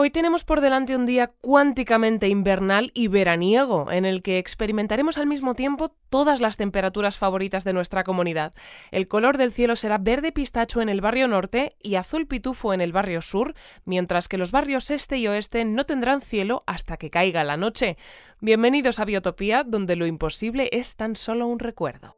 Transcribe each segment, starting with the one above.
Hoy tenemos por delante un día cuánticamente invernal y veraniego, en el que experimentaremos al mismo tiempo todas las temperaturas favoritas de nuestra comunidad. El color del cielo será verde pistacho en el barrio norte y azul pitufo en el barrio sur, mientras que los barrios este y oeste no tendrán cielo hasta que caiga la noche. Bienvenidos a Biotopía, donde lo imposible es tan solo un recuerdo.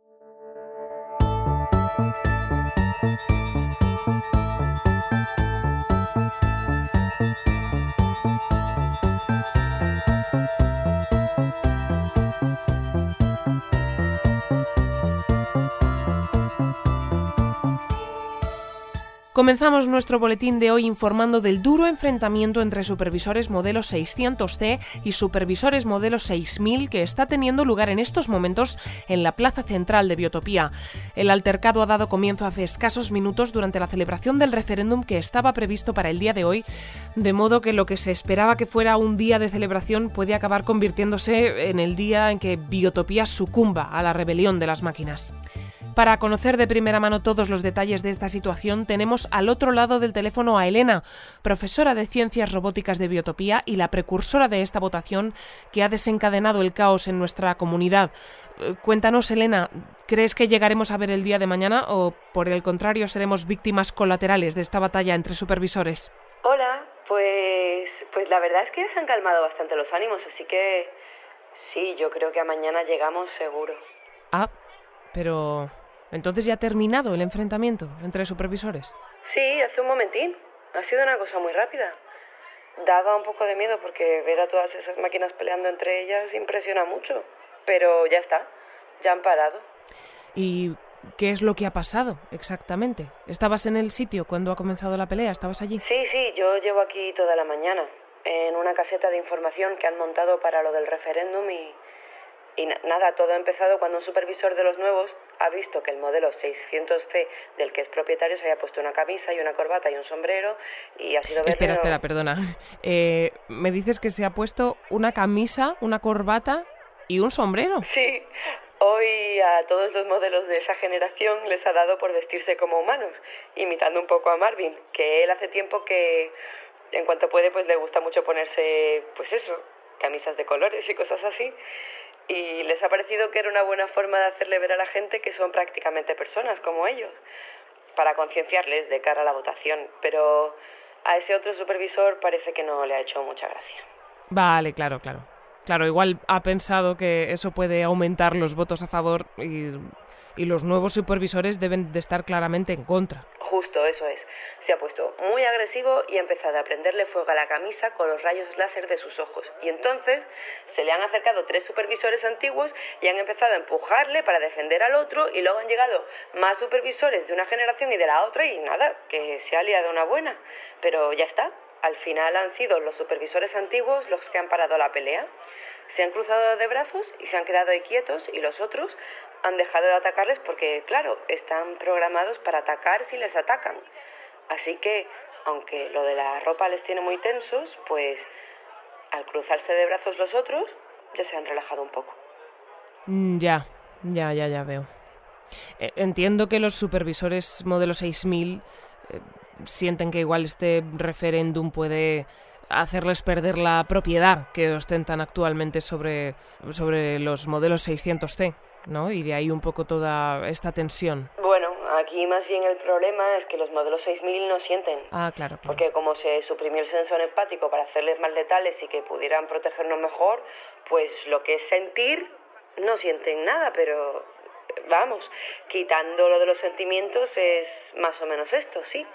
Comenzamos nuestro boletín de hoy informando del duro enfrentamiento entre supervisores modelo 600C y supervisores modelo 6000 que está teniendo lugar en estos momentos en la plaza central de Biotopía. El altercado ha dado comienzo hace escasos minutos durante la celebración del referéndum que estaba previsto para el día de hoy, de modo que lo que se esperaba que fuera un día de celebración puede acabar convirtiéndose en el día en que Biotopía sucumba a la rebelión de las máquinas. Para conocer de primera mano todos los detalles de esta situación, tenemos al otro lado del teléfono a Elena, profesora de Ciencias Robóticas de Biotopía y la precursora de esta votación que ha desencadenado el caos en nuestra comunidad. Eh, cuéntanos, Elena, ¿crees que llegaremos a ver el día de mañana o, por el contrario, seremos víctimas colaterales de esta batalla entre supervisores? Hola, pues, pues la verdad es que se han calmado bastante los ánimos, así que sí, yo creo que a mañana llegamos seguro. Ah, pero entonces ya ha terminado el enfrentamiento entre supervisores. Sí, hace un momentín. Ha sido una cosa muy rápida. Daba un poco de miedo porque ver a todas esas máquinas peleando entre ellas impresiona mucho. Pero ya está, ya han parado. ¿Y qué es lo que ha pasado exactamente? ¿Estabas en el sitio cuando ha comenzado la pelea? ¿Estabas allí? Sí, sí, yo llevo aquí toda la mañana, en una caseta de información que han montado para lo del referéndum y, y nada, todo ha empezado cuando un supervisor de los nuevos ha visto que el modelo 600C del que es propietario se había puesto una camisa y una corbata y un sombrero y ha sido... Espera, espera, perdona. Eh, ¿Me dices que se ha puesto una camisa, una corbata y un sombrero? Sí. Hoy a todos los modelos de esa generación les ha dado por vestirse como humanos, imitando un poco a Marvin, que él hace tiempo que en cuanto puede pues le gusta mucho ponerse pues eso, camisas de colores y cosas así y les ha parecido que era una buena forma de hacerle ver a la gente que son prácticamente personas como ellos, para concienciarles de cara a la votación, pero a ese otro supervisor parece que no le ha hecho mucha gracia. Vale, claro, claro. Claro, igual ha pensado que eso puede aumentar los votos a favor y, y los nuevos supervisores deben de estar claramente en contra. Justo, eso es se ha puesto muy agresivo y ha empezado a prenderle fuego a la camisa con los rayos láser de sus ojos. Y entonces se le han acercado tres supervisores antiguos y han empezado a empujarle para defender al otro y luego han llegado más supervisores de una generación y de la otra y nada, que se ha liado una buena. Pero ya está, al final han sido los supervisores antiguos los que han parado la pelea. Se han cruzado de brazos y se han quedado quietos y los otros han dejado de atacarles porque, claro, están programados para atacar si les atacan. Así que, aunque lo de la ropa les tiene muy tensos, pues al cruzarse de brazos los otros, ya se han relajado un poco. Mm, ya, ya, ya, ya veo. E, entiendo que los supervisores modelo 6000 eh, sienten que igual este referéndum puede hacerles perder la propiedad que ostentan actualmente sobre, sobre los modelos 600C, ¿no? Y de ahí un poco toda esta tensión. Bueno, Aquí más bien el problema es que los modelos 6000 no sienten. Ah, claro, Porque como se suprimió el sensor empático para hacerles más letales y que pudieran protegernos mejor, pues lo que es sentir no sienten nada, pero vamos, quitando lo de los sentimientos es más o menos esto, sí.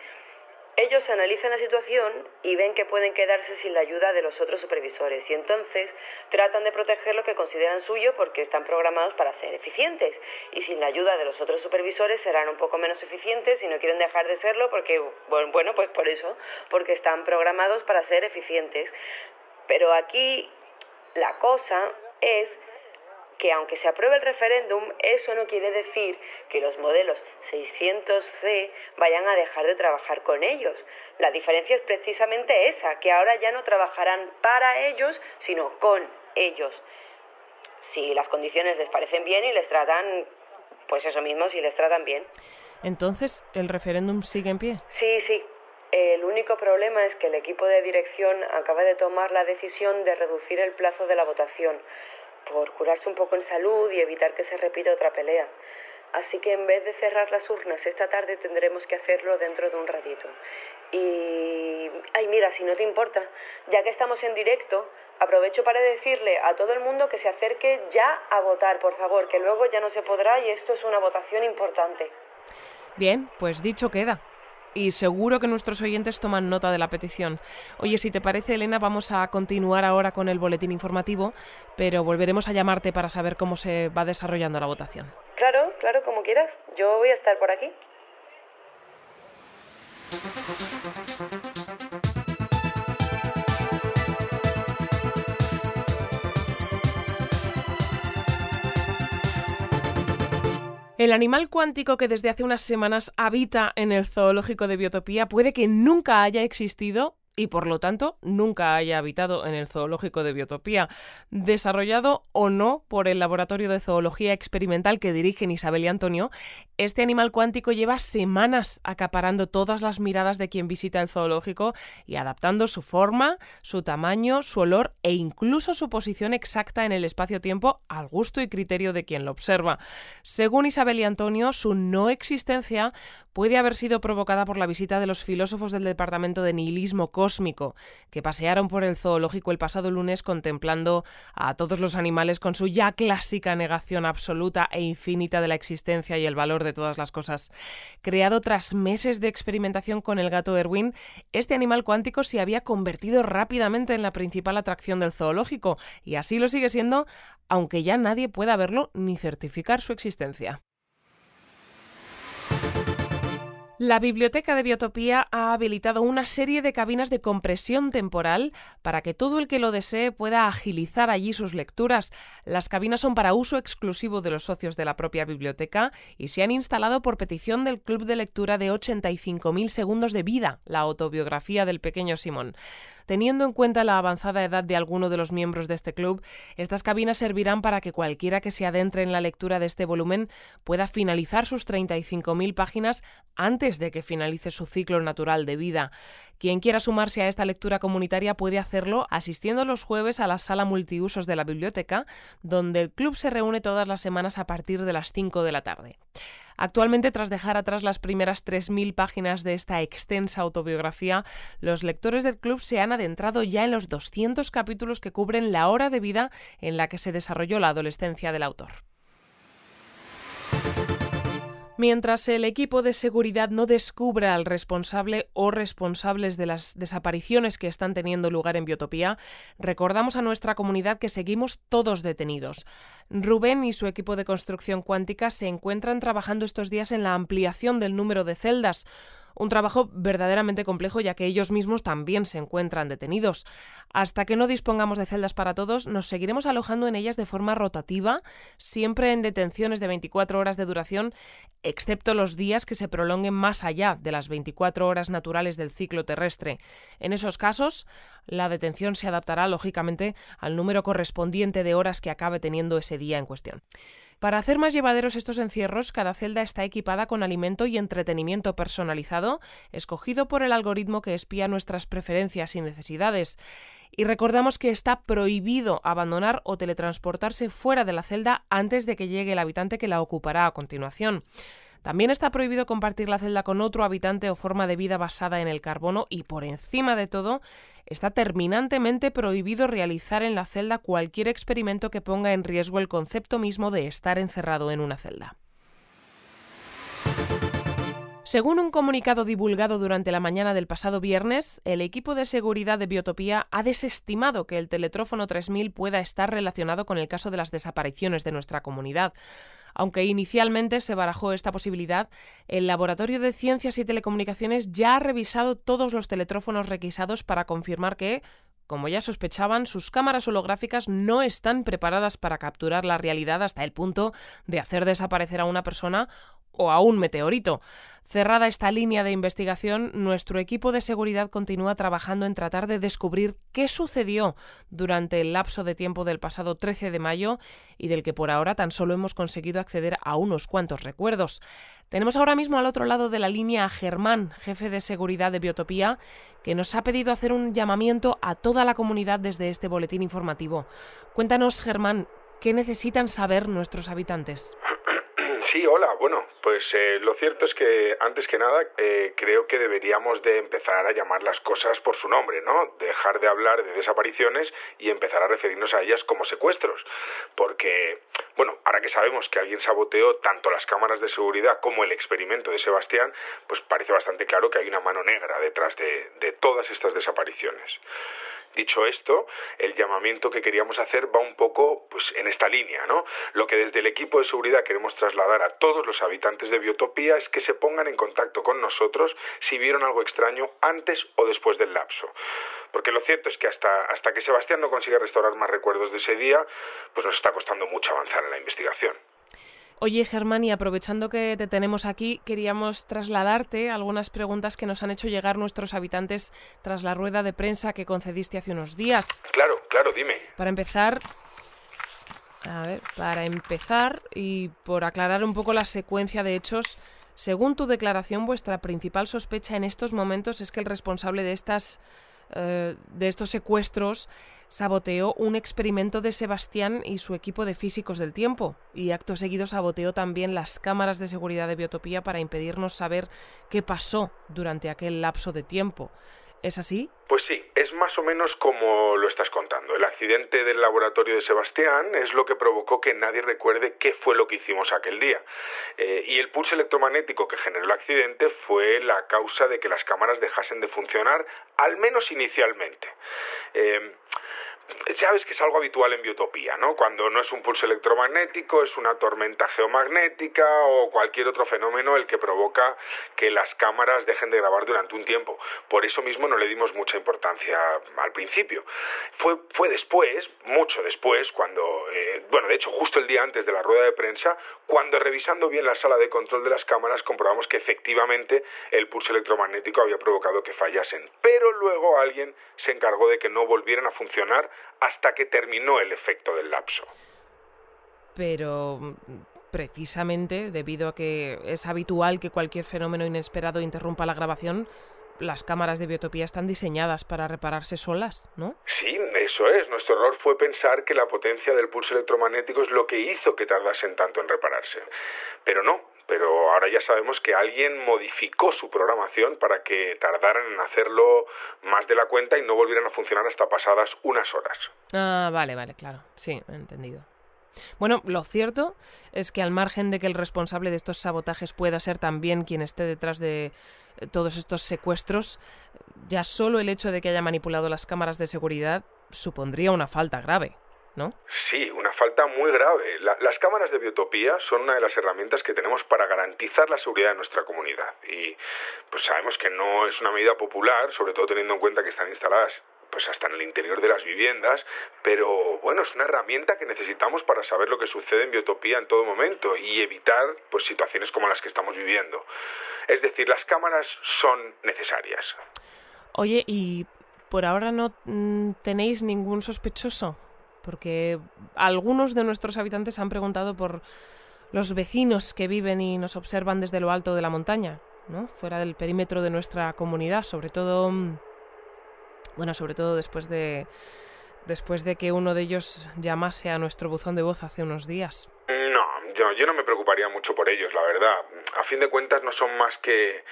Ellos analizan la situación y ven que pueden quedarse sin la ayuda de los otros supervisores y entonces tratan de proteger lo que consideran suyo porque están programados para ser eficientes y sin la ayuda de los otros supervisores serán un poco menos eficientes y no quieren dejar de serlo porque, bueno, pues por eso, porque están programados para ser eficientes. Pero aquí la cosa es que aunque se apruebe el referéndum, eso no quiere decir que los modelos 600C vayan a dejar de trabajar con ellos. La diferencia es precisamente esa, que ahora ya no trabajarán para ellos, sino con ellos. si las condiciones les parecen bien y les tratan, pues eso mismo, si les tratan bien. Entonces, ¿el referéndum sigue en pie? Sí, sí. El único problema es que el equipo de dirección acaba de tomar la decisión de reducir el plazo de la votación por curarse un poco en salud y evitar que se repita otra pelea. Así que en vez de cerrar las urnas esta tarde tendremos que hacerlo dentro de un ratito. Y... Ay, mira, si no te importa, ya que estamos en directo, aprovecho para decirle a todo el mundo que se acerque ya a votar, por favor, que luego ya no se podrá y esto es una votación importante. Bien, pues dicho queda y seguro que nuestros oyentes toman nota de la petición. Oye, si te parece, Elena, vamos a continuar ahora con el boletín informativo, pero volveremos a llamarte para saber cómo se va desarrollando la votación. Claro, claro, como quieras. Yo voy a estar por aquí. El animal cuántico que desde hace unas semanas habita en el zoológico de Biotopía puede que nunca haya existido y por lo tanto nunca haya habitado en el zoológico de Biotopía, desarrollado o no por el Laboratorio de Zoología Experimental que dirigen Isabel y Antonio, este animal cuántico lleva semanas acaparando todas las miradas de quien visita el zoológico y adaptando su forma, su tamaño, su olor e incluso su posición exacta en el espacio-tiempo al gusto y criterio de quien lo observa. Según Isabel y Antonio, su no existencia puede haber sido provocada por la visita de los filósofos del Departamento de Nihilismo que pasearon por el zoológico el pasado lunes contemplando a todos los animales con su ya clásica negación absoluta e infinita de la existencia y el valor de todas las cosas. Creado tras meses de experimentación con el gato Erwin, este animal cuántico se había convertido rápidamente en la principal atracción del zoológico, y así lo sigue siendo, aunque ya nadie pueda verlo ni certificar su existencia. La Biblioteca de Biotopía ha habilitado una serie de cabinas de compresión temporal para que todo el que lo desee pueda agilizar allí sus lecturas. Las cabinas son para uso exclusivo de los socios de la propia biblioteca y se han instalado por petición del Club de Lectura de 85.000 segundos de vida, la autobiografía del pequeño Simón. Teniendo en cuenta la avanzada edad de alguno de los miembros de este club, estas cabinas servirán para que cualquiera que se adentre en la lectura de este volumen pueda finalizar sus 35.000 páginas antes de que finalice su ciclo natural de vida. Quien quiera sumarse a esta lectura comunitaria puede hacerlo asistiendo los jueves a la sala multiusos de la biblioteca, donde el club se reúne todas las semanas a partir de las 5 de la tarde. Actualmente, tras dejar atrás las primeras 3.000 páginas de esta extensa autobiografía, los lectores del club se han adentrado ya en los 200 capítulos que cubren la hora de vida en la que se desarrolló la adolescencia del autor. Mientras el equipo de seguridad no descubra al responsable o responsables de las desapariciones que están teniendo lugar en Biotopía, recordamos a nuestra comunidad que seguimos todos detenidos. Rubén y su equipo de construcción cuántica se encuentran trabajando estos días en la ampliación del número de celdas, un trabajo verdaderamente complejo ya que ellos mismos también se encuentran detenidos. Hasta que no dispongamos de celdas para todos, nos seguiremos alojando en ellas de forma rotativa, siempre en detenciones de 24 horas de duración, excepto los días que se prolonguen más allá de las 24 horas naturales del ciclo terrestre. En esos casos, la detención se adaptará lógicamente al número correspondiente de horas que acabe teniendo ese día en cuestión. Para hacer más llevaderos estos encierros, cada celda está equipada con alimento y entretenimiento personalizado, escogido por el algoritmo que espía nuestras preferencias y necesidades. Y recordamos que está prohibido abandonar o teletransportarse fuera de la celda antes de que llegue el habitante que la ocupará a continuación. También está prohibido compartir la celda con otro habitante o forma de vida basada en el carbono y, por encima de todo, está terminantemente prohibido realizar en la celda cualquier experimento que ponga en riesgo el concepto mismo de estar encerrado en una celda. Según un comunicado divulgado durante la mañana del pasado viernes, el equipo de seguridad de Biotopía ha desestimado que el teletrófono 3000 pueda estar relacionado con el caso de las desapariciones de nuestra comunidad. Aunque inicialmente se barajó esta posibilidad, el Laboratorio de Ciencias y Telecomunicaciones ya ha revisado todos los teletrófonos requisados para confirmar que, como ya sospechaban, sus cámaras holográficas no están preparadas para capturar la realidad hasta el punto de hacer desaparecer a una persona o a un meteorito. Cerrada esta línea de investigación, nuestro equipo de seguridad continúa trabajando en tratar de descubrir qué sucedió durante el lapso de tiempo del pasado 13 de mayo y del que por ahora tan solo hemos conseguido acceder a unos cuantos recuerdos. Tenemos ahora mismo al otro lado de la línea a Germán, jefe de seguridad de Biotopía, que nos ha pedido hacer un llamamiento a toda la comunidad desde este boletín informativo. Cuéntanos, Germán, ¿qué necesitan saber nuestros habitantes? Sí, hola. Bueno, pues eh, lo cierto es que antes que nada eh, creo que deberíamos de empezar a llamar las cosas por su nombre, ¿no? Dejar de hablar de desapariciones y empezar a referirnos a ellas como secuestros. Porque, bueno, ahora que sabemos que alguien saboteó tanto las cámaras de seguridad como el experimento de Sebastián, pues parece bastante claro que hay una mano negra detrás de, de todas estas desapariciones. Dicho esto, el llamamiento que queríamos hacer va un poco pues, en esta línea, ¿no? Lo que desde el equipo de seguridad queremos trasladar a todos los habitantes de Biotopía es que se pongan en contacto con nosotros si vieron algo extraño antes o después del lapso. Porque lo cierto es que hasta, hasta que Sebastián no consiga restaurar más recuerdos de ese día, pues nos está costando mucho avanzar en la investigación. Oye, Germán, y aprovechando que te tenemos aquí, queríamos trasladarte algunas preguntas que nos han hecho llegar nuestros habitantes tras la rueda de prensa que concediste hace unos días. Claro, claro, dime. Para empezar, a ver, para empezar y por aclarar un poco la secuencia de hechos, según tu declaración, vuestra principal sospecha en estos momentos es que el responsable de estas eh, de estos secuestros saboteó un experimento de Sebastián y su equipo de físicos del tiempo, y acto seguido saboteó también las cámaras de seguridad de Biotopía para impedirnos saber qué pasó durante aquel lapso de tiempo. ¿Es así? Pues sí, es más o menos como lo estás contando. El accidente del laboratorio de Sebastián es lo que provocó que nadie recuerde qué fue lo que hicimos aquel día. Eh, y el pulso electromagnético que generó el accidente fue la causa de que las cámaras dejasen de funcionar, al menos inicialmente. Eh, sabes que es algo habitual en biotopía, ¿no? Cuando no es un pulso electromagnético, es una tormenta geomagnética o cualquier otro fenómeno el que provoca que las cámaras dejen de grabar durante un tiempo. Por eso mismo no le dimos mucha importancia al principio. Fue, fue después, mucho después, cuando, eh, bueno, de hecho justo el día antes de la rueda de prensa, cuando revisando bien la sala de control de las cámaras comprobamos que efectivamente el pulso electromagnético había provocado que fallasen. Pero luego alguien se encargó de que no volvieran a funcionar hasta que terminó el efecto del lapso. Pero precisamente debido a que es habitual que cualquier fenómeno inesperado interrumpa la grabación, las cámaras de biotopía están diseñadas para repararse solas, ¿no? Sí, eso es. Nuestro error fue pensar que la potencia del pulso electromagnético es lo que hizo que tardasen tanto en repararse. Pero no, pero ahora ya sabemos que alguien modificó su programación para que tardaran en hacerlo más de la cuenta y no volvieran a funcionar hasta pasadas unas horas. Ah, vale, vale, claro. Sí, entendido. Bueno, lo cierto es que al margen de que el responsable de estos sabotajes pueda ser también quien esté detrás de eh, todos estos secuestros, ya solo el hecho de que haya manipulado las cámaras de seguridad supondría una falta grave. ¿No? Sí, una falta muy grave. las cámaras de biotopía son una de las herramientas que tenemos para garantizar la seguridad de nuestra comunidad. Y pues sabemos que no es una medida popular, sobre todo teniendo en cuenta que están instaladas pues hasta en el interior de las viviendas, pero bueno, es una herramienta que necesitamos para saber lo que sucede en biotopía en todo momento y evitar pues situaciones como las que estamos viviendo. Es decir, las cámaras son necesarias. Oye, ¿y por ahora no mm, tenéis ningún sospechoso? Porque algunos de nuestros habitantes han preguntado por los vecinos que viven y nos observan desde lo alto de la montaña, ¿no? Fuera del perímetro de nuestra comunidad, sobre todo mm, bueno, sobre todo después de después de que uno de ellos llamase a nuestro buzón de voz hace unos días. No, yo, yo no me preocuparía mucho por ellos, la verdad. A fin de cuentas no son más que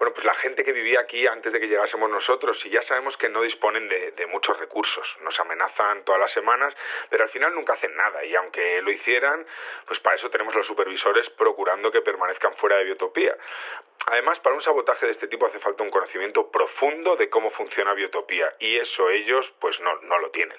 bueno, pues la gente que vivía aquí antes de que llegásemos nosotros y ya sabemos que no disponen de, de, muchos recursos. Nos amenazan todas las semanas, pero al final nunca hacen nada y aunque lo hicieran, pues para eso tenemos los supervisores procurando que permanezcan fuera de Biotopía. Además, para un sabotaje de este tipo hace falta un conocimiento profundo de cómo funciona Biotopía y eso ellos pues no, no lo tienen.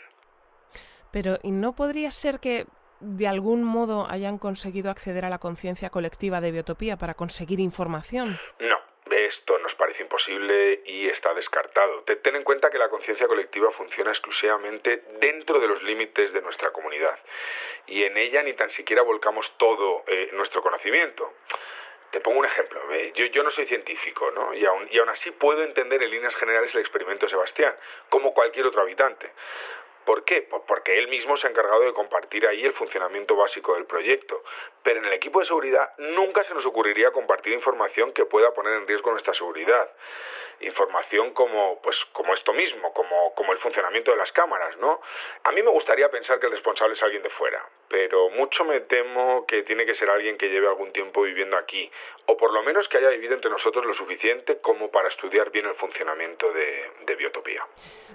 Pero ¿y no podría ser que de algún modo hayan conseguido acceder a la conciencia colectiva de Biotopía para conseguir información? No, esto nos parece imposible y está descartado. Ten en cuenta que la conciencia colectiva funciona exclusivamente dentro de los límites de nuestra comunidad y en ella ni tan siquiera volcamos todo eh, nuestro conocimiento. Te pongo un ejemplo. Eh, yo, no soy científico, ¿no? Y aún, y aún así puedo entender en líneas generales el experimento de Sebastián, como cualquier otro habitante. ¿Por qué? Pues porque él mismo se ha encargado de compartir ahí el funcionamiento básico del proyecto. Pero en el equipo de seguridad nunca se nos ocurriría compartir información que pueda poner en riesgo nuestra seguridad información como, pues, como esto mismo, como, como el funcionamiento de las cámaras, ¿no? A mí me gustaría pensar que el responsable es alguien de fuera, pero mucho me temo que tiene que ser alguien que lleve algún tiempo viviendo aquí, o por lo menos que haya vivido entre nosotros lo suficiente como para estudiar bien el funcionamiento de, de Biotopía.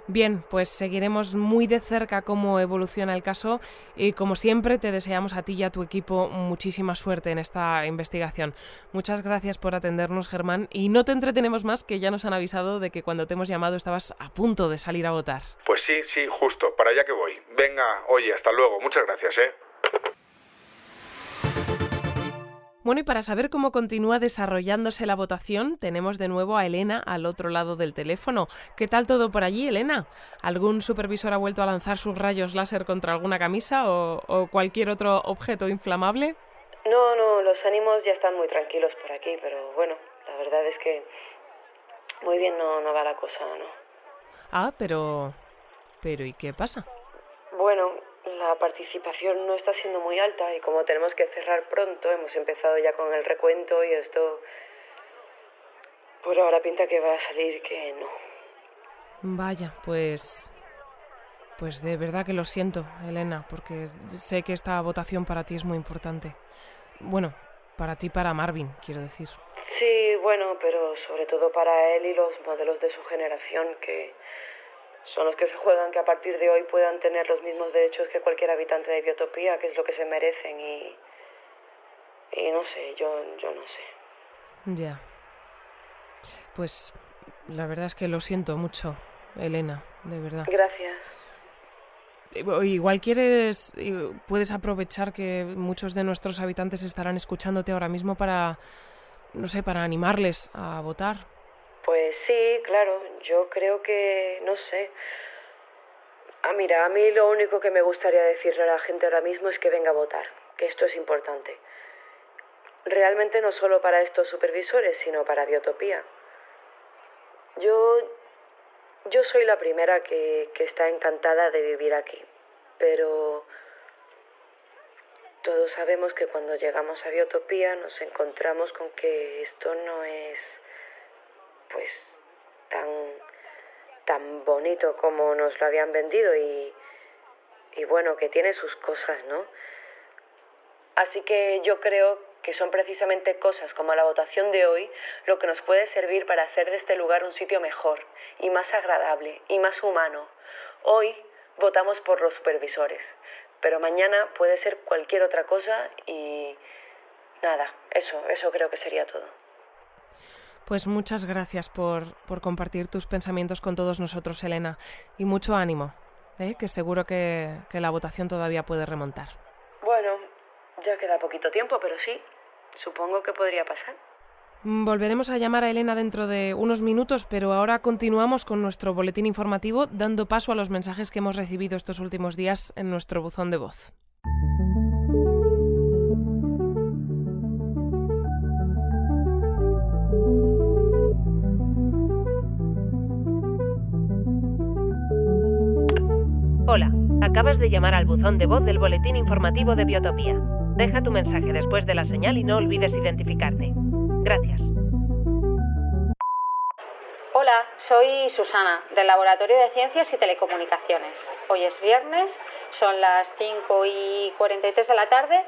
Bien, pues seguiremos muy de cerca cómo evoluciona el caso y como siempre te deseamos a ti y a tu equipo muchísima suerte en esta investigación. Muchas gracias por atendernos, Germán, y no te entretenemos más que ya nos han avisado de que cuando te hemos llamado estabas a punto de salir a votar. Pues sí, sí, justo, para allá que voy. Venga, oye, hasta luego, muchas gracias, ¿eh? Bueno, y para saber cómo continúa desarrollándose la votación, tenemos de nuevo a Elena al otro lado del teléfono. ¿Qué tal todo por allí, Elena? ¿Algún supervisor ha vuelto a lanzar sus rayos láser contra alguna camisa o, o cualquier otro objeto inflamable? No, no, los ánimos ya están muy tranquilos por aquí, pero bueno, la verdad es que muy bien no, no va la cosa, ¿no? Ah, pero... Pero ¿y qué pasa? Bueno, la participación no está siendo muy alta y como tenemos que cerrar pronto, hemos empezado ya con el recuento y esto... Por ahora pinta que va a salir que no. Vaya, pues... Pues de verdad que lo siento, Elena, porque sé que esta votación para ti es muy importante. Bueno, para ti, para Marvin, quiero decir. Sí, bueno, pero sobre todo para él y los modelos de su generación que son los que se juegan que a partir de hoy puedan tener los mismos derechos que cualquier habitante de Biotopía, que es lo que se merecen y y no sé, yo yo no sé. Ya. Pues la verdad es que lo siento mucho, Elena, de verdad. Gracias. Igual quieres, puedes aprovechar que muchos de nuestros habitantes estarán escuchándote ahora mismo para, no sé, para animarles a votar. Pues sí, claro, yo creo que, no sé. Ah, mira, a mí lo único que me gustaría decirle a la gente ahora mismo es que venga a votar, que esto es importante. Realmente no solo para estos supervisores, sino para Biotopía. Yo, yo soy la primera que, que está encantada de vivir aquí, pero todos sabemos que cuando llegamos a Biotopía nos encontramos con que esto no es, pues, tan, tan bonito como nos lo habían vendido y, y bueno, que tiene sus cosas, ¿no? Así que yo creo que son precisamente cosas como la votación de hoy lo que nos puede servir para hacer de este lugar un sitio mejor y más agradable y más humano. Hoy votamos por los supervisores, pero mañana puede ser cualquier otra cosa y nada, eso, eso creo que sería todo. Pues muchas gracias por, por compartir tus pensamientos con todos nosotros, Elena, y mucho ánimo, ¿eh? que seguro que, que la votación todavía puede remontar. Bueno, ya queda poquito tiempo, pero sí, supongo que podría pasar. Volveremos a llamar a Elena dentro de unos minutos, pero ahora continuamos con nuestro boletín informativo, dando paso a los mensajes que hemos recibido estos últimos días en nuestro buzón de voz. Hola, acabas de llamar al buzón de voz del boletín informativo de Biotopía. Deja tu mensaje después de la señal y no olvides identificarte. Gracias. Hola, soy Susana, del Laboratorio de Ciencias y Telecomunicaciones. Hoy es viernes, son las 5 y 43 de la tarde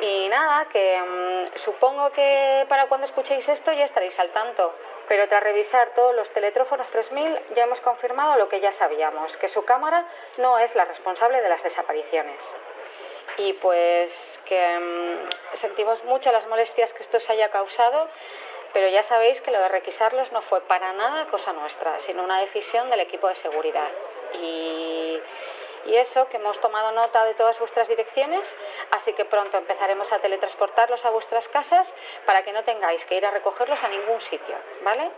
y nada, que mmm, supongo que para cuando escuchéis esto ya estaréis al tanto. Pero tras revisar todos los teletrófonos 3000 ya hemos confirmado lo que ya sabíamos, que su cámara no es la responsable de las desapariciones. Y pues que mmm, sentimos mucho las molestias que esto se haya causado, pero ya sabéis que lo de requisarlos no fue para nada cosa nuestra, sino una decisión del equipo de seguridad. Y, y eso, que hemos tomado nota de todas vuestras direcciones, así que pronto empezaremos a teletransportarlos a vuestras casas para que no tengáis que ir a recogerlos a ningún sitio, ¿vale?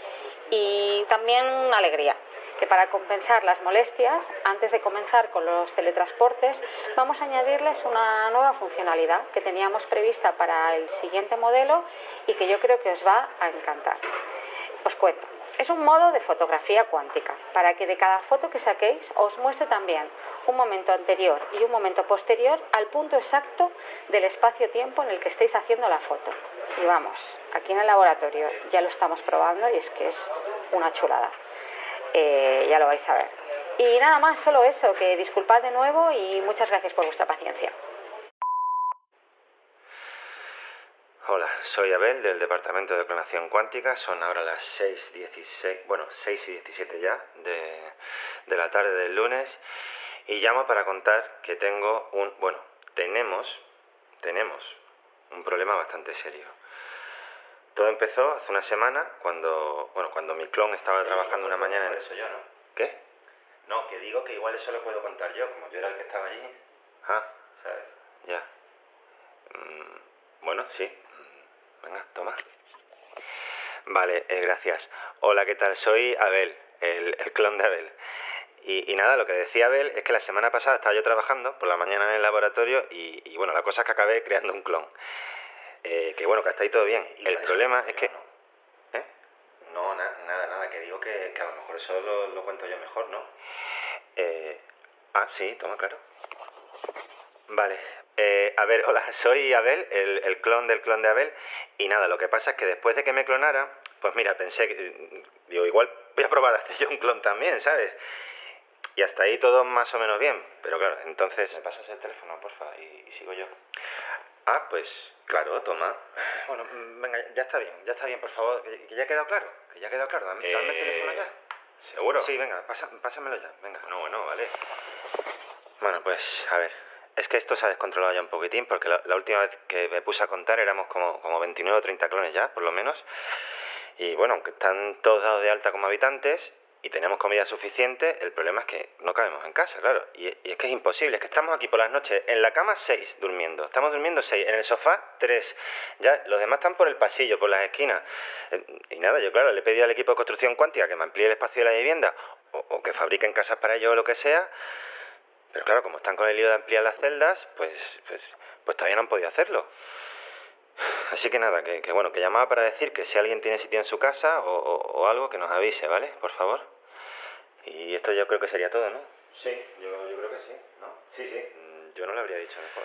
Y también una alegría que para compensar las molestias, antes de comenzar con los teletransportes, vamos a añadirles una nueva funcionalidad que teníamos prevista para el siguiente modelo y que yo creo que os va a encantar. Os cuento. Es un modo de fotografía cuántica, para que de cada foto que saquéis os muestre también un momento anterior y un momento posterior al punto exacto del espacio-tiempo en el que estéis haciendo la foto. Y vamos, aquí en el laboratorio ya lo estamos probando y es que es una chulada. Eh, ya lo vais a ver. Y nada más, solo eso, que disculpad de nuevo y muchas gracias por vuestra paciencia. Hola, soy Abel del Departamento de Clonación Cuántica. Son ahora las 6.16, bueno, 6 y 17 ya de, de la tarde del lunes. Y llamo para contar que tengo un, bueno, tenemos, tenemos un problema bastante serio. Todo empezó hace una semana cuando, bueno, cuando mi clon estaba trabajando una mañana en eso yo, ¿no? ¿Qué? No, que digo que igual eso lo puedo contar yo, como yo era el que estaba allí. Ah, ¿sabes? Ya. Mm, bueno, sí. Toma. Vale, eh, gracias. Hola, ¿qué tal? Soy Abel, el, el clon de Abel. Y, y, nada, lo que decía Abel es que la semana pasada estaba yo trabajando por la mañana en el laboratorio y, y bueno, la cosa es que acabé creando un clon. Eh, que bueno, que hasta ahí todo bien. El problema es que... ¿Eh? No, na nada, nada, que digo que, que, a lo mejor eso lo, lo cuento yo mejor, ¿no? Eh, ah, sí, toma, claro. Vale. Eh, a ver, hola, soy Abel, el, el clon del clon de Abel. Y nada, lo que pasa es que después de que me clonara, pues mira, pensé que... Digo, igual voy a probar a hacer yo un clon también, ¿sabes? Y hasta ahí todo más o menos bien. Pero claro, entonces... ¿Me pasas el teléfono, porfa? Y, y sigo yo. Ah, pues claro, toma. Bueno, venga, ya está bien, ya está bien, por favor. Que, que ya ha quedado claro, que ya ha quedado claro. Dame, eh... dame el teléfono ya. ¿Seguro? Sí, venga, pasa, pásamelo ya, venga. Bueno, bueno, vale. Bueno, pues, a ver. Es que esto se ha descontrolado ya un poquitín, porque la, última vez que me puse a contar éramos como, como 29 o 30 clones ya, por lo menos. Y bueno, aunque están todos dados de alta como habitantes, y tenemos comida suficiente, el problema es que no cabemos en casa, claro. Y, es que es imposible, es que estamos aquí por las noches, en la cama seis durmiendo, estamos durmiendo seis, en el sofá tres, ya los demás están por el pasillo, por las esquinas. Y nada, yo claro, le pedido al equipo de construcción cuántica que me amplíe el espacio de la vivienda o, o que fabriquen casas para ellos o lo que sea. Pero claro, como están con el lío de ampliar las celdas, pues, pues, pues todavía no han podido hacerlo. Así que nada, que, que, bueno, que llamaba para decir que si alguien tiene sitio en su casa o, o, o, algo, que nos avise, ¿vale? Por favor. Y esto yo creo que sería todo, ¿no? Sí, yo, yo creo que sí, ¿no? Sí, sí. Yo no lo habría dicho mejor.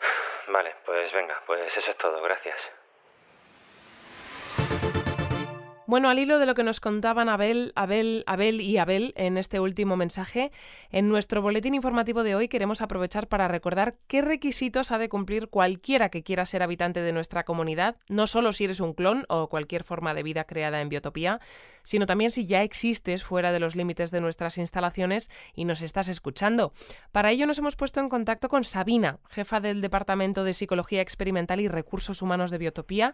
Vale, pues venga, pues eso es todo, gracias. Bueno, al hilo de lo que nos contaban Abel, Abel, Abel y Abel en este último mensaje, en nuestro boletín informativo de hoy queremos aprovechar para recordar qué requisitos ha de cumplir cualquiera que quiera ser habitante de nuestra comunidad, no solo si eres un clon o cualquier forma de vida creada en Biotopía, sino también si ya existes fuera de los límites de nuestras instalaciones y nos estás escuchando. Para ello nos hemos puesto en contacto con Sabina, jefa del Departamento de Psicología Experimental y Recursos Humanos de Biotopía,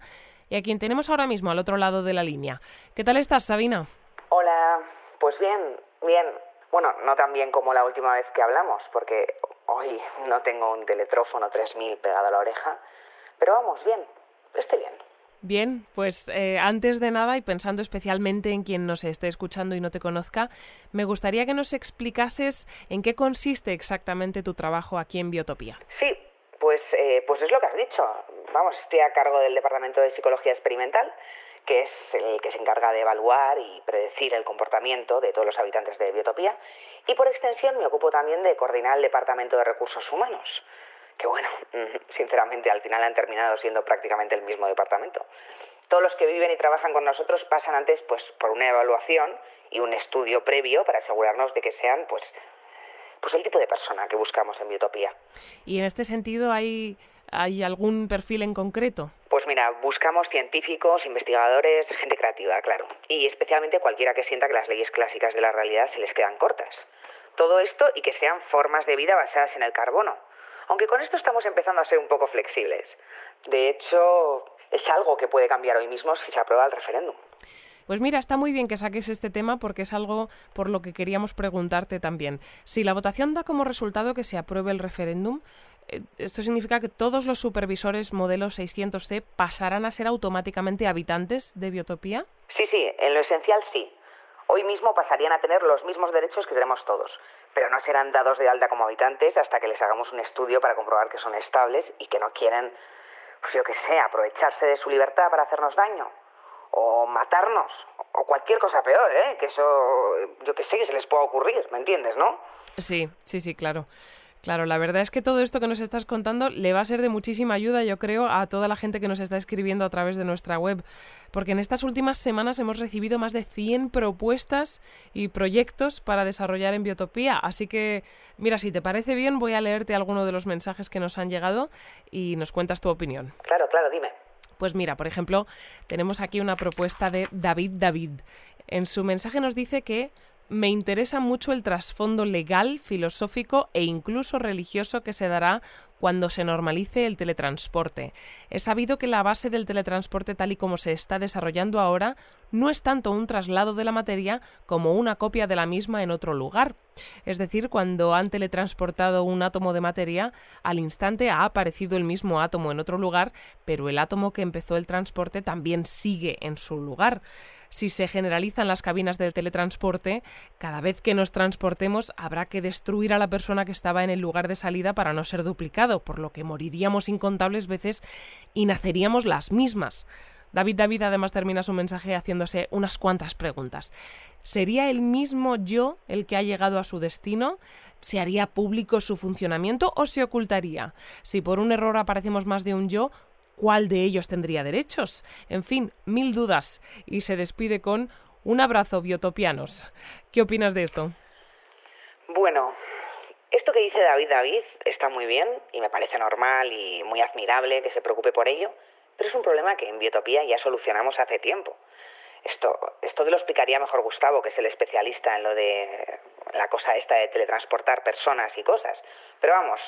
y a quien tenemos ahora mismo al otro lado de la línea. ¿Qué tal estás, Sabina? Hola, pues bien, bien. Bueno, no tan bien como la última vez que hablamos, porque hoy no tengo un teletrófono 3000 pegado a la oreja, pero vamos, bien, estoy bien. Bien, pues eh, antes de nada y pensando especialmente en quien nos esté escuchando y no te conozca, me gustaría que nos explicases en qué consiste exactamente tu trabajo aquí en Biotopía. Sí, pues, eh, pues es lo que has dicho. Vamos, estoy a cargo del Departamento de Psicología Experimental, que es el que se encarga de evaluar y predecir el comportamiento de todos los habitantes de Biotopía, y por extensión me ocupo también de coordinar el Departamento de Recursos Humanos que bueno, sinceramente al final han terminado siendo prácticamente el mismo departamento. Todos los que viven y trabajan con nosotros pasan antes pues por una evaluación y un estudio previo para asegurarnos de que sean pues pues el tipo de persona que buscamos en Biotopía. ¿Y en este sentido hay hay algún perfil en concreto? Pues mira, buscamos científicos, investigadores, gente creativa, claro, y especialmente cualquiera que sienta que las leyes clásicas de la realidad se les quedan cortas. Todo esto y que sean formas de vida basadas en el carbono, aunque con esto estamos empezando a ser un poco flexibles. De hecho, es algo que puede cambiar hoy mismo si se aprueba el referéndum. Pues mira, está muy bien que saques este tema porque es algo por lo que queríamos preguntarte también. Si la votación da como resultado que se apruebe el referéndum, ¿esto significa que todos los supervisores modelo 600C pasarán a ser automáticamente habitantes de Biotopía? Sí, sí, en lo esencial sí. hoy mismo pasarían a tener los mismos derechos que tenemos todos, pero no serán dados de alta como habitantes hasta que les hagamos un estudio para comprobar que son estables y que no quieren, pues yo que sé, aprovecharse de su libertad para hacernos daño o matarnos, o cualquier cosa peor, ¿eh? Que eso, yo que sé, que se les pueda ocurrir, ¿me entiendes, no? Sí, sí, sí, claro. Claro, la verdad es que todo esto que nos estás contando le va a ser de muchísima ayuda, yo creo, a toda la gente que nos está escribiendo a través de nuestra web, porque en estas últimas semanas hemos recibido más de 100 propuestas y proyectos para desarrollar en Biotopía. Así que, mira, si te parece bien, voy a leerte alguno de los mensajes que nos han llegado y nos cuentas tu opinión. Claro, claro, dime. Pues mira, por ejemplo, tenemos aquí una propuesta de David David. En su mensaje nos dice que me interesa mucho el trasfondo legal, filosófico e incluso religioso que se dará cuando se normalice el teletransporte. He sabido que la base del teletransporte tal y como se está desarrollando ahora no es tanto un traslado de la materia como una copia de la misma en otro lugar. Es decir, cuando han teletransportado un átomo de materia, al instante ha aparecido el mismo átomo en otro lugar, pero el átomo que empezó el transporte también sigue en su lugar si se generalizan las cabinas del teletransporte, cada vez que nos transportemos habrá que destruir a la persona que estaba en el lugar de salida para no ser duplicado, por lo que moriríamos incontables veces y naceríamos las mismas. David David además termina su mensaje haciéndose unas cuantas preguntas. ¿Sería el mismo yo el que ha llegado a su destino? ¿Se haría público su funcionamiento o se ocultaría? Si por un error aparecemos más de un yo, cuál de ellos tendría derechos. En fin, mil dudas. Y se despide con un abrazo, biotopianos. ¿Qué opinas de esto? Bueno, esto que dice David David está muy bien y me parece normal y muy admirable que se preocupe por ello, pero es un problema que en Biotopía ya solucionamos hace tiempo. Esto, esto te lo explicaría mejor Gustavo, que es el especialista en lo de la cosa esta de teletransportar personas y cosas. Pero vamos,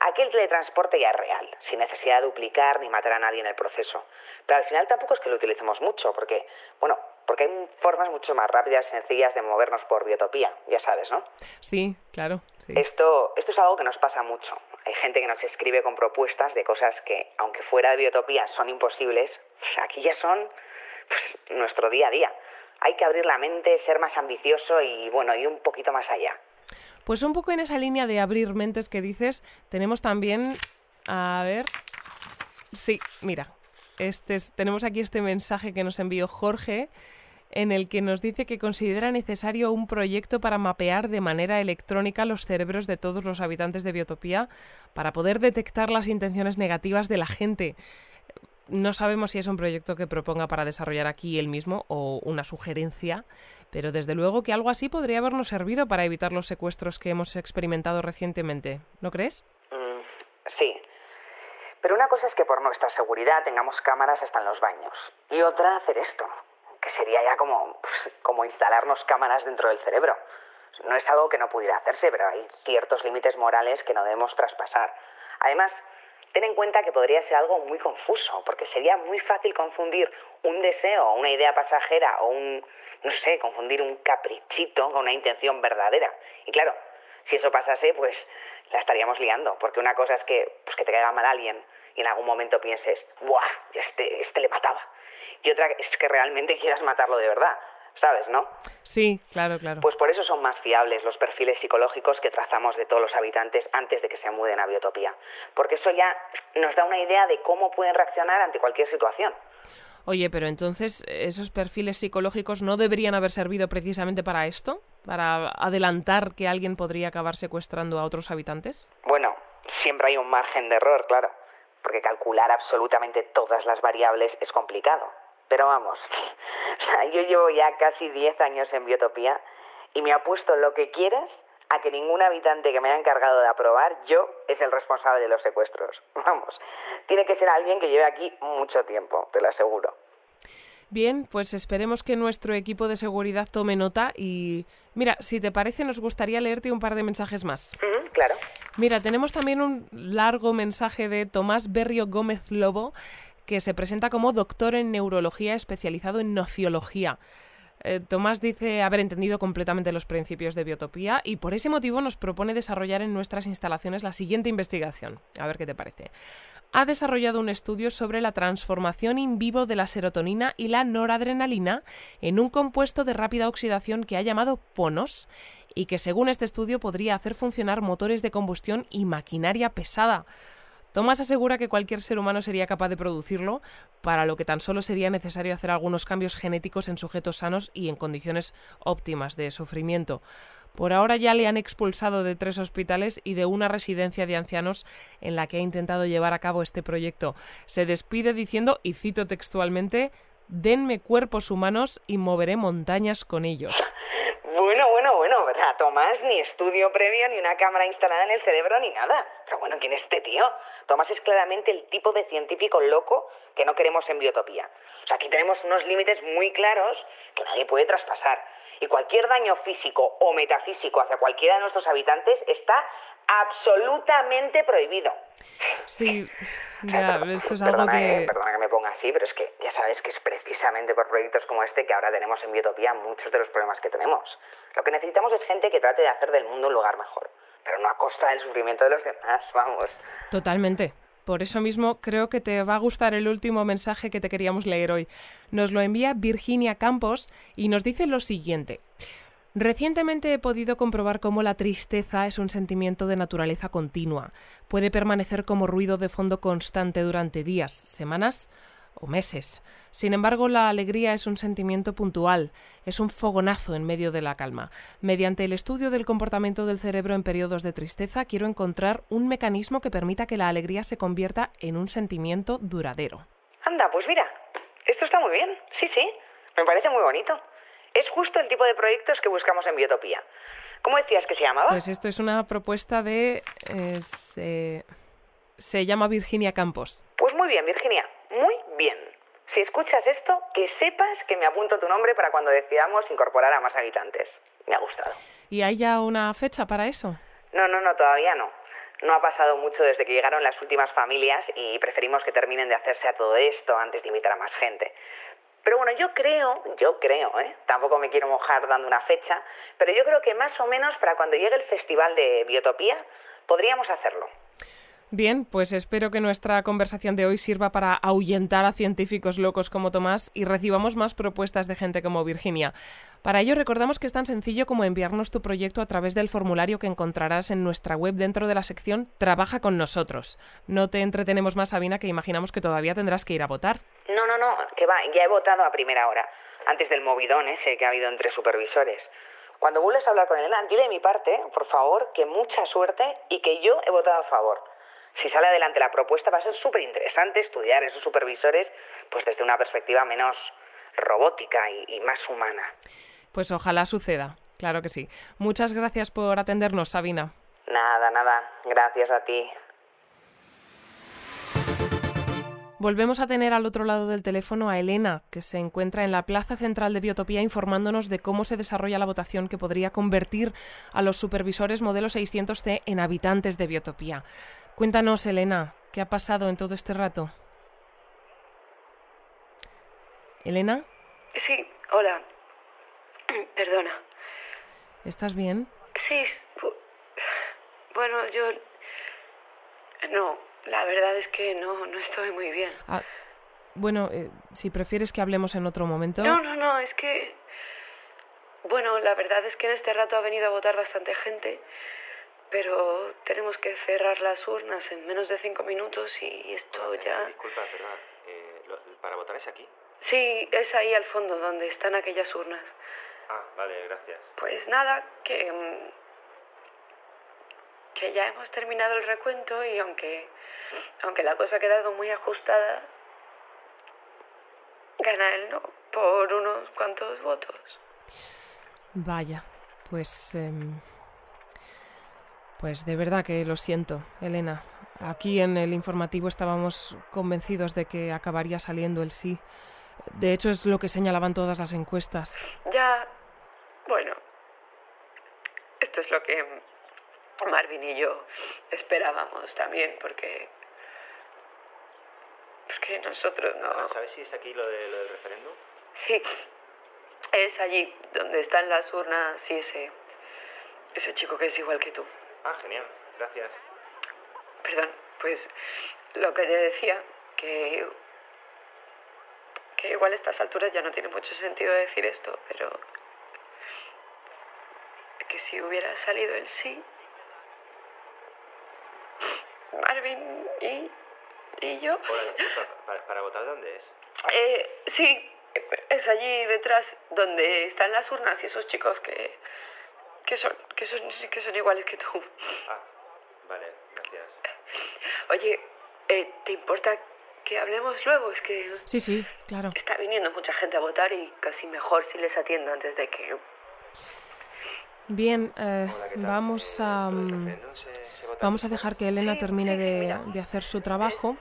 aquí el teletransporte ya es real, sin necesidad de duplicar ni matar a nadie en el proceso. Pero al final tampoco es que lo utilicemos mucho, porque, bueno, porque hay formas mucho más rápidas y sencillas de movernos por biotopía, ya sabes, ¿no? Sí, claro. Sí. Esto, esto es algo que nos pasa mucho. Hay gente que nos escribe con propuestas de cosas que, aunque fuera de biotopía, son imposibles, aquí ya son pues, nuestro día a día. Hay que abrir la mente, ser más ambicioso y, bueno, ir un poquito más allá. Pues un poco en esa línea de abrir mentes que dices, tenemos también, a ver, sí, mira, este tenemos aquí este mensaje que nos envió Jorge en el que nos dice que considera necesario un proyecto para mapear de manera electrónica los cerebros de todos los habitantes de Biotopía para poder detectar las intenciones negativas de la gente. No sabemos si es un proyecto que proponga para desarrollar aquí él mismo o una sugerencia, pero desde luego que algo así podría habernos servido para evitar los secuestros que hemos experimentado recientemente, ¿no crees? Mm, sí. Pero una cosa es que por nuestra seguridad tengamos cámaras hasta en los baños y otra hacer esto, que sería ya como, pues, como instalarnos cámaras dentro del cerebro. No es algo que no pudiera hacerse, pero hay ciertos límites morales que no debemos traspasar. Además, ten en cuenta que podría ser algo muy confuso, porque sería muy fácil confundir un deseo una idea pasajera o un, no sé, confundir un caprichito con una intención verdadera. Y claro, si eso pasase, pues la estaríamos liando, porque una cosa es que, pues que te caiga mal alguien y en algún momento pienses, ¡buah! Este, este le mataba. Y otra es que realmente quieras matarlo de verdad. ¿Sabes, no? Sí, claro, claro. Pues por eso son más fiables los perfiles psicológicos que trazamos de todos los habitantes antes de que se muden a Biotopía, porque eso ya nos da una idea de cómo pueden reaccionar ante cualquier situación. Oye, pero entonces, ¿esos perfiles psicológicos no deberían haber servido precisamente para esto? ¿Para adelantar que alguien podría acabar secuestrando a otros habitantes? Bueno, siempre hay un margen de error, claro, porque calcular absolutamente todas las variables es complicado. Pero vamos, o sea, yo llevo ya casi 10 años en Biotopía y me apuesto lo que quieras a que ningún habitante que me haya encargado de aprobar yo es el responsable de los secuestros. Vamos, tiene que ser alguien que lleve aquí mucho tiempo, te lo aseguro. Bien, pues esperemos que nuestro equipo de seguridad tome nota y mira, si te parece nos gustaría leerte un par de mensajes más. claro. Mira, tenemos también un largo mensaje de Tomás Berrio Gómez Lobo que se presenta como doctor en neurología especializado en nociología. Eh, Tomás dice haber entendido completamente los principios de biotopía y por ese motivo nos propone desarrollar en nuestras instalaciones la siguiente investigación. A ver qué te parece. ha desarrollado un estudio sobre la transformación in vivo de la serotonina y la noradrenalina en un compuesto de rápida oxidación que ha llamado PONOS y que según este estudio podría hacer funcionar motores de combustión y maquinaria pesada. Thomas asegura que cualquier ser humano sería capaz de producirlo, para lo que tan solo sería necesario hacer algunos cambios genéticos en sujetos sanos y en condiciones óptimas de sufrimiento. Por ahora ya le han expulsado de tres hospitales y de una residencia de ancianos en la que ha intentado llevar a cabo este proyecto. Se despide diciendo, y cito textualmente, denme cuerpos humanos y moveré montañas con ellos. Bueno, bueno, bueno, ¿verdad, Tomás? Ni estudio previo, ni una cámara instalada en el cerebro, ni nada. Pero bueno, ¿quién es este tío? Tomás es claramente el tipo de científico loco que no queremos en biotopía. O sea, aquí tenemos unos límites muy claros que nadie puede traspasar. Y cualquier daño físico o metafísico hacia cualquiera de nuestros habitantes está absolutamente prohibido. Sí, ya, esto es algo Perdona, que... eh, perdona que me ponga así, pero es que ya sabes que es precisamente por proyectos como este que ahora tenemos en Biotopía muchos de los problemas que tenemos. Lo que necesitamos es gente que trate de hacer del mundo un lugar mejor, pero no a costa del sufrimiento de los demás, vamos. Totalmente. Por eso mismo creo que te va a gustar el último mensaje que te queríamos leer hoy. Nos lo envía Virginia Campos y nos dice lo siguiente. Recientemente he podido comprobar cómo la tristeza es un sentimiento de naturaleza continua. Puede permanecer como ruido de fondo constante durante días, semanas o meses. Sin embargo, la alegría es un sentimiento puntual, es un fogonazo en medio de la calma. Mediante el estudio del comportamiento del cerebro en periodos de tristeza, quiero encontrar un mecanismo que permita que la alegría se convierta en un sentimiento duradero. Anda, pues mira, esto está muy bien, sí, sí, me parece muy bonito. Es justo el tipo de proyectos que buscamos en Biotopía. ¿Cómo decías que se llamaba? Pues esto es una propuesta de... eh, se, se llama Virginia Campos. Pues muy bien, Virginia, muy bien. Si escuchas esto, que sepas que me apunto tu nombre para cuando decidamos incorporar a más habitantes. Me ha gustado. ¿Y hay ya una fecha para eso? No, no, no, todavía no. No ha pasado mucho desde que llegaron las últimas familias y preferimos que terminen de hacerse a todo esto antes de invitar a más gente. Pero bueno, yo creo, yo creo, ¿eh? Tampoco me quiero mojar dando una fecha, pero yo creo que más o menos para cuando llegue el festival de Biotopía podríamos hacerlo. Bien, pues espero que nuestra conversación de hoy sirva para ahuyentar a científicos locos como Tomás y recibamos más propuestas de gente como Virginia. Para ello recordamos que es tan sencillo como enviarnos tu proyecto a través del formulario que encontrarás en nuestra web dentro de la sección Trabaja con nosotros. No te entretenemos más, Sabina, que imaginamos que todavía tendrás que ir a votar. No, no, no, que va, ya he votado a primera hora, antes del movidón ese que ha habido entre supervisores. Cuando vuelves a hablar con Elena, dile de mi parte, por favor, que mucha suerte y que yo he votado a favor. Si sale adelante la propuesta va a ser súper interesante estudiar esos supervisores pues desde una perspectiva menos robótica y, y más humana. Pues ojalá suceda, claro que sí. Muchas gracias por atendernos, Sabina. Nada, nada, gracias a ti. Volvemos a tener al otro lado del teléfono a Elena, que se encuentra en la Plaza Central de Biotopía informándonos de cómo se desarrolla la votación que podría convertir a los supervisores modelo 600C en habitantes de Biotopía. Cuéntanos, Elena, ¿qué ha pasado en todo este rato? ¿Elena? Sí, hola. Perdona. ¿Estás bien? Sí, bu- bueno, yo... No, la verdad es que no, no estoy muy bien. Ah, bueno, eh, si prefieres que hablemos en otro momento. No, no, no, es que... Bueno, la verdad es que en este rato ha venido a votar bastante gente, pero tenemos que cerrar las urnas en menos de cinco minutos y esto ya... Disculpa, perdón. eh, ¿Para votar es aquí? Sí, es ahí al fondo donde están aquellas urnas. Ah, vale, gracias. Pues nada, que... mm, que ya hemos terminado el recuento y aunque... aunque la cosa ha quedado muy ajustada, gana él no por unos cuantos votos. Vaya, pues... em, pues de verdad que lo siento, Elena. Aquí en el informativo estábamos convencidos de que acabaría saliendo el sí. De hecho, es lo que señalaban todas las encuestas. Ya, bueno, esto es lo que Marvin y yo esperábamos también, porque... Porque nosotros no... ¿Sabes si es aquí lo, de, lo del referéndum? Sí, es allí donde están las urnas y ese... ese chico que es igual que tú. Ah, genial, gracias. Perdón, pues lo que te decía, que, que igual a estas alturas ya no tiene mucho sentido decir esto, pero que si hubiera salido el sí, Marvin y, y yo... ¿para, ¿Para votar dónde es? Eh, sí, es allí detrás donde están las urnas y esos chicos que, que son, que son, que son iguales que tú. Ah, vale, gracias. Oye, eh, ¿te importa que hablemos luego? Es que Sí, sí, claro. está viniendo mucha gente a votar y casi mejor si les atiendo antes de que... Bien, eh, Hola, vamos Eh, a... ¿todo el mm. Vamos a dejar que Elena Sí, termine sí, de, mira. de hacer su trabajo.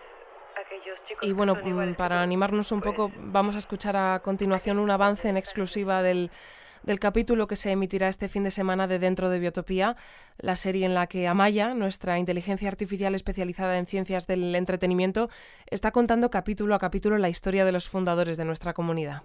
Chicos Y bueno, mm, para animarnos un pues, poco, vamos a escuchar a continuación un avance en exclusiva del, del capítulo que se emitirá este fin de semana de Dentro de Biotopía, la serie en la que Amaya, nuestra inteligencia artificial especializada en ciencias del entretenimiento, está contando capítulo a capítulo la historia de los fundadores de nuestra comunidad.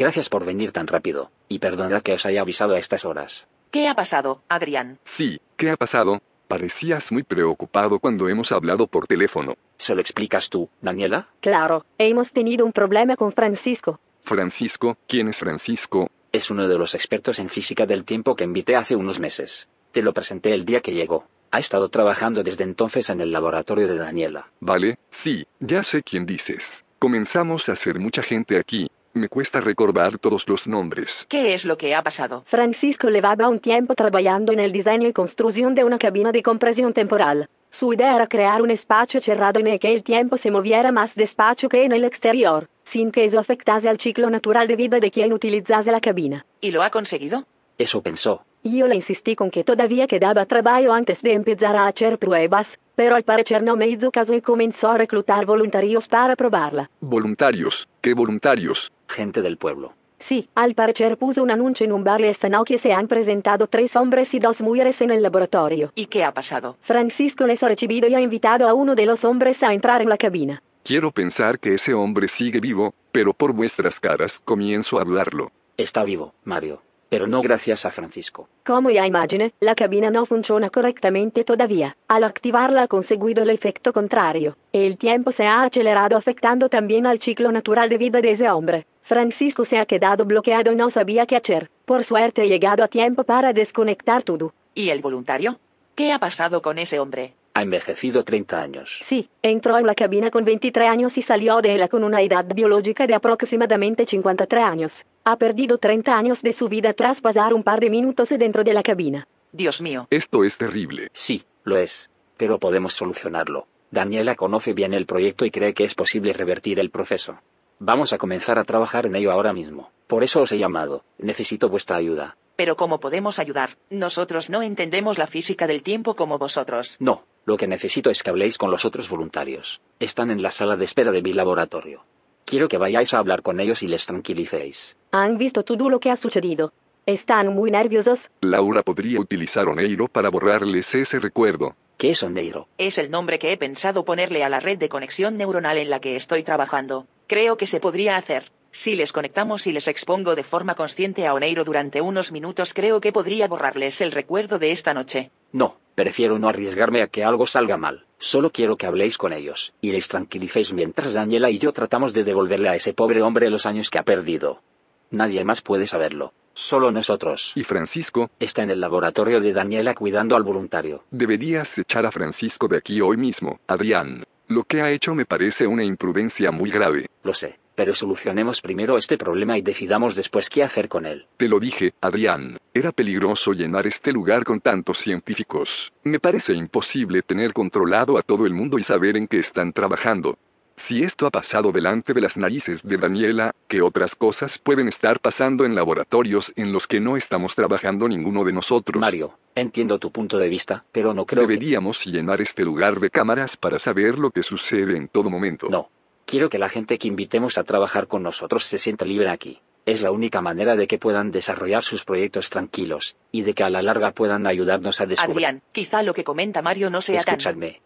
Gracias por venir tan rápido, y perdonad que os haya avisado a estas horas. ¿Qué ha pasado, Adrián? Sí, ¿qué ha pasado? Parecías muy preocupado cuando hemos hablado por teléfono. ¿Se lo explicas tú, Daniela? Claro, hemos tenido un problema con Francisco. Francisco, ¿quién es Francisco? Es uno de los expertos en física del tiempo que invité hace unos meses. Te lo presenté el día que llegó. Ha estado trabajando desde entonces en el laboratorio de Daniela. Vale, sí, ya sé quién dices. Comenzamos a ser mucha gente aquí. Me cuesta recordar todos los nombres. ¿Qué es lo que ha pasado? Francisco llevaba un tiempo trabajando en el diseño y construcción de una cabina de compresión temporal. Su idea era crear un espacio cerrado en el que el tiempo se moviera más despacio que en el exterior, sin que eso afectase al ciclo natural de vida de quien utilizase la cabina. ¿Y lo ha conseguido? Eso pensó. Yo le insistí con que todavía quedaba trabajo antes de empezar a hacer pruebas, pero al parecer no me hizo caso y comenzó a reclutar voluntarios para probarla. Voluntarios, ¿qué voluntarios? Gente del pueblo. Sí, al parecer puso un anuncio en un bar y esta noche se han presentado tres hombres y dos mujeres en el laboratorio. ¿Y qué ha pasado? Francisco les ha recibido y ha invitado a uno de los hombres a entrar en la cabina. Quiero pensar que ese hombre sigue vivo, pero por vuestras caras comienzo a dudarlo. Está vivo, Mario. Pero no gracias a Francisco. Como ya imaginé, la cabina no funciona correctamente todavía. Al activarla ha conseguido el efecto contrario. El tiempo se ha acelerado afectando también al ciclo natural de vida de ese hombre. Francisco se ha quedado bloqueado y no sabía qué hacer. Por suerte he llegado a tiempo para desconectar todo. ¿Y el voluntario? ¿Qué ha pasado con ese hombre? Ha envejecido 30 años. Sí, entró en la cabina con 23 años y salió de ella con una edad biológica de aproximadamente 53 años. Ha perdido 30 años de su vida tras pasar un par de minutos dentro de la cabina. Dios mío. Esto es terrible. Sí, lo es. Pero podemos solucionarlo. Daniela conoce bien el proyecto y cree que es posible revertir el proceso. Vamos a comenzar a trabajar en ello ahora mismo. Por eso os he llamado. Necesito vuestra ayuda. Pero ¿cómo podemos ayudar? Nosotros no entendemos la física del tiempo como vosotros. No, lo que necesito es que habléis con los otros voluntarios. Están en la sala de espera de mi laboratorio. Quiero que vayáis a hablar con ellos y les tranquilicéis. Han visto todo lo que ha sucedido. Están muy nerviosos. Laura podría utilizar Oneiro para borrarles ese recuerdo. ¿Qué es Oneiro? Es el nombre que he pensado ponerle a la red de conexión neuronal en la que estoy trabajando. Creo que se podría hacer. Si les conectamos y les expongo de forma consciente a Oneiro durante unos minutos, creo que podría borrarles el recuerdo de esta noche. No, prefiero no arriesgarme a que algo salga mal. Solo quiero que habléis con ellos y les tranquilicéis mientras Daniela y yo tratamos de devolverle a ese pobre hombre los años que ha perdido. Nadie más puede saberlo. Solo nosotros. ¿Y Francisco? Está en el laboratorio de Daniela cuidando al voluntario. Deberías echar a Francisco de aquí hoy mismo, Adrián. Lo que ha hecho me parece una imprudencia muy grave. Lo sé, pero solucionemos primero este problema y decidamos después qué hacer con él. Te lo dije, Adrián. Era peligroso llenar este lugar con tantos científicos. Me parece imposible tener controlado a todo el mundo y saber en qué están trabajando. Si esto ha pasado delante de las narices de Daniela, ¿qué otras cosas pueden estar pasando en laboratorios en los que no estamos trabajando ninguno de nosotros? Mario, entiendo tu punto de vista, pero no creo Deberíamos llenar este lugar de cámaras para saber lo que sucede en todo momento. No. Quiero que la gente que invitemos a trabajar con nosotros se sienta libre aquí. Es la única manera de que puedan desarrollar sus proyectos tranquilos, y de que a la larga puedan ayudarnos a descubrir. Adrián, quizá lo que comenta Mario no sea tan... Escuchadme.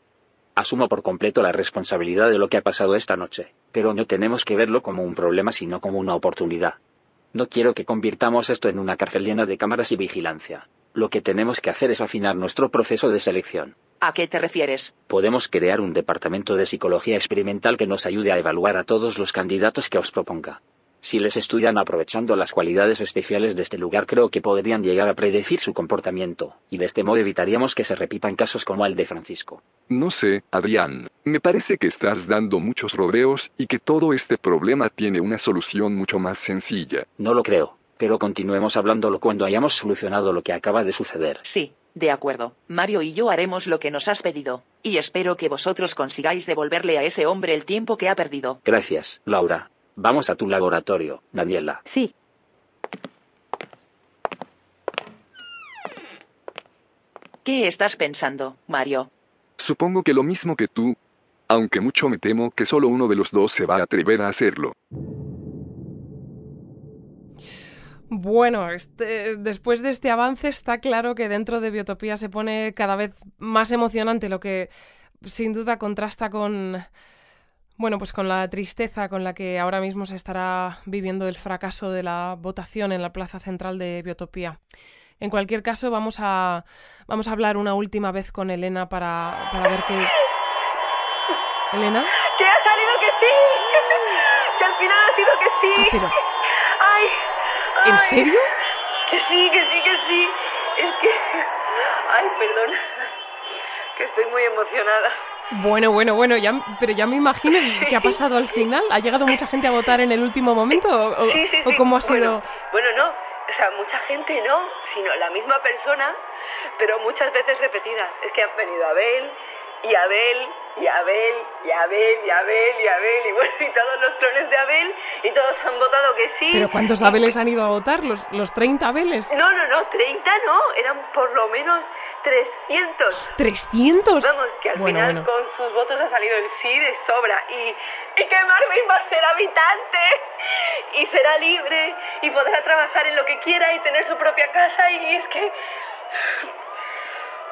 Asumo por completo la responsabilidad de lo que ha pasado esta noche, pero no tenemos que verlo como un problema sino como una oportunidad. No quiero que convirtamos esto en una cárcel llena de cámaras y vigilancia. Lo que tenemos que hacer es afinar nuestro proceso de selección. ¿A qué te refieres? Podemos crear un departamento de psicología experimental que nos ayude a evaluar a todos los candidatos que os proponga. Si les estudian aprovechando las cualidades especiales de este lugar, creo que podrían llegar a predecir su comportamiento, y de este modo evitaríamos que se repitan casos como el de Francisco. No sé, Adrián. Me parece que estás dando muchos rodeos y que todo este problema tiene una solución mucho más sencilla. No lo creo, pero continuemos hablándolo cuando hayamos solucionado lo que acaba de suceder. Sí, de acuerdo. Mario y yo haremos lo que nos has pedido, y espero que vosotros consigáis devolverle a ese hombre el tiempo que ha perdido. Gracias, Laura. Vamos a tu laboratorio, Daniela. Sí. ¿Qué estás pensando, Mario? Supongo que lo mismo que tú, aunque mucho me temo que solo uno de los dos se va a atrever a hacerlo. Bueno, este, después de este avance está claro que dentro de Biotopía se pone cada vez más emocionante, lo que sin duda contrasta con, bueno, pues con la tristeza con la que ahora mismo se estará viviendo el fracaso de la votación en la plaza central de Biotopía. En cualquier caso, vamos a, vamos a hablar una última vez con Elena para, para ver qué... ¿Elena? ¡Que ha salido que sí! ¡Que al final ha sido que sí! Ah, pero... ¿En serio? Que sí, que sí, que sí. Es que... Ay, perdón. Que estoy muy emocionada. Bueno, bueno, bueno, ya, pero ya me imagino qué ha pasado al final. ¿Ha llegado mucha gente a votar en el último momento? ¿O, o- Sí, sí, o sí. cómo ha sido? Bueno, bueno, no. O sea, mucha gente no, sino la misma persona, pero muchas veces repetidas. Es que han venido Abel, y Abel, y Abel, y Abel, y Abel, y Abel, y bueno, y todos los clones de Abel, y todos han votado que sí. ¿Pero cuántos Abeles han ido a votar? ¿Los, los 30 Abeles? No, no, no, 30 no, eran por lo menos 300. ¿300? Vamos, que al Bueno, final bueno. con sus votos ha salido el sí de sobra y, y que Marvin va a ser habitante y será libre y podrá trabajar en lo que quiera y tener su propia casa y es que...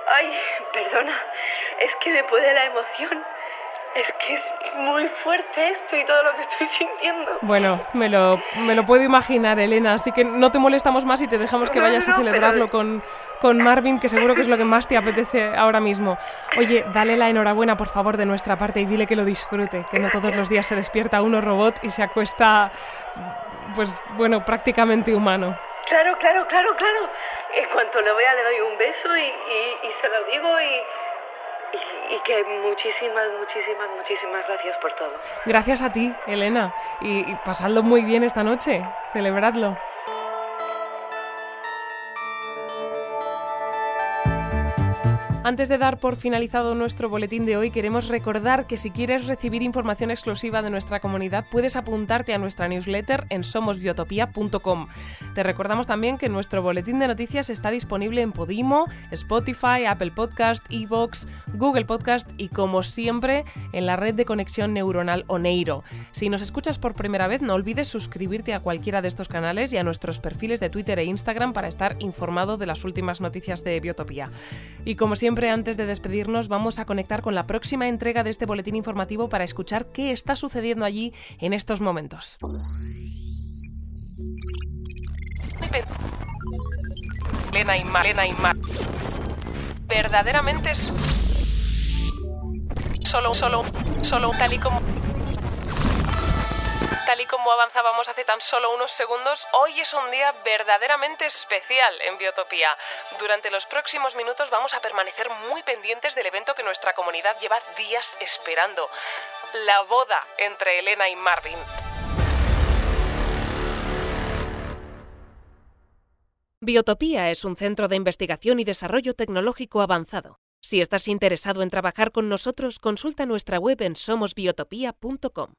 Ay, perdona, es que me puede la emoción. Es que es muy fuerte esto y todo lo que estoy sintiendo. Bueno, me lo, me lo puedo imaginar, Elena, así que no te molestamos más y te dejamos que No, vayas no, a celebrarlo pero- con, con Marvin, que seguro que es lo que más te apetece ahora mismo. Oye, dale la enhorabuena, por favor, de nuestra parte y dile que lo disfrute, que no todos los días se despierta uno robot y se acuesta, pues bueno, prácticamente humano. Claro, claro, claro, claro. En cuanto lo vea le doy un beso y, y- y se lo digo y, y, que muchísimas, muchísimas, muchísimas gracias por todo. Gracias a ti, Elena, y, y pasadlo muy bien esta noche, celebradlo. Antes de dar por finalizado nuestro boletín de hoy, queremos recordar que si quieres recibir información exclusiva de nuestra comunidad, puedes apuntarte a nuestra newsletter en somosbiotopía.com. Te recordamos también que nuestro boletín de noticias está disponible en Podimo, Spotify, Apple Podcast, Evox, Google Podcast y, como siempre, en la red de conexión neuronal Oneiro. Si nos escuchas por primera vez, no olvides suscribirte a cualquiera de estos canales y a nuestros perfiles de Twitter e Instagram para estar informado de las últimas noticias de Biotopía. Y como siempre, antes de despedirnos, vamos a conectar con la próxima entrega de este boletín informativo para escuchar qué está sucediendo allí en estos momentos. Elena y Mar, Elena y Mar. Verdaderamente es solo, solo, solo tal y como tal y como avanzábamos hace tan solo unos segundos, hoy es un día verdaderamente especial en Biotopía. Durante los próximos minutos vamos a permanecer muy pendientes del evento que nuestra comunidad lleva días esperando. La boda entre Elena y Marvin. Biotopía es un centro de investigación y desarrollo tecnológico avanzado. Si estás interesado en trabajar con nosotros, consulta nuestra web en somosbiotopía.com.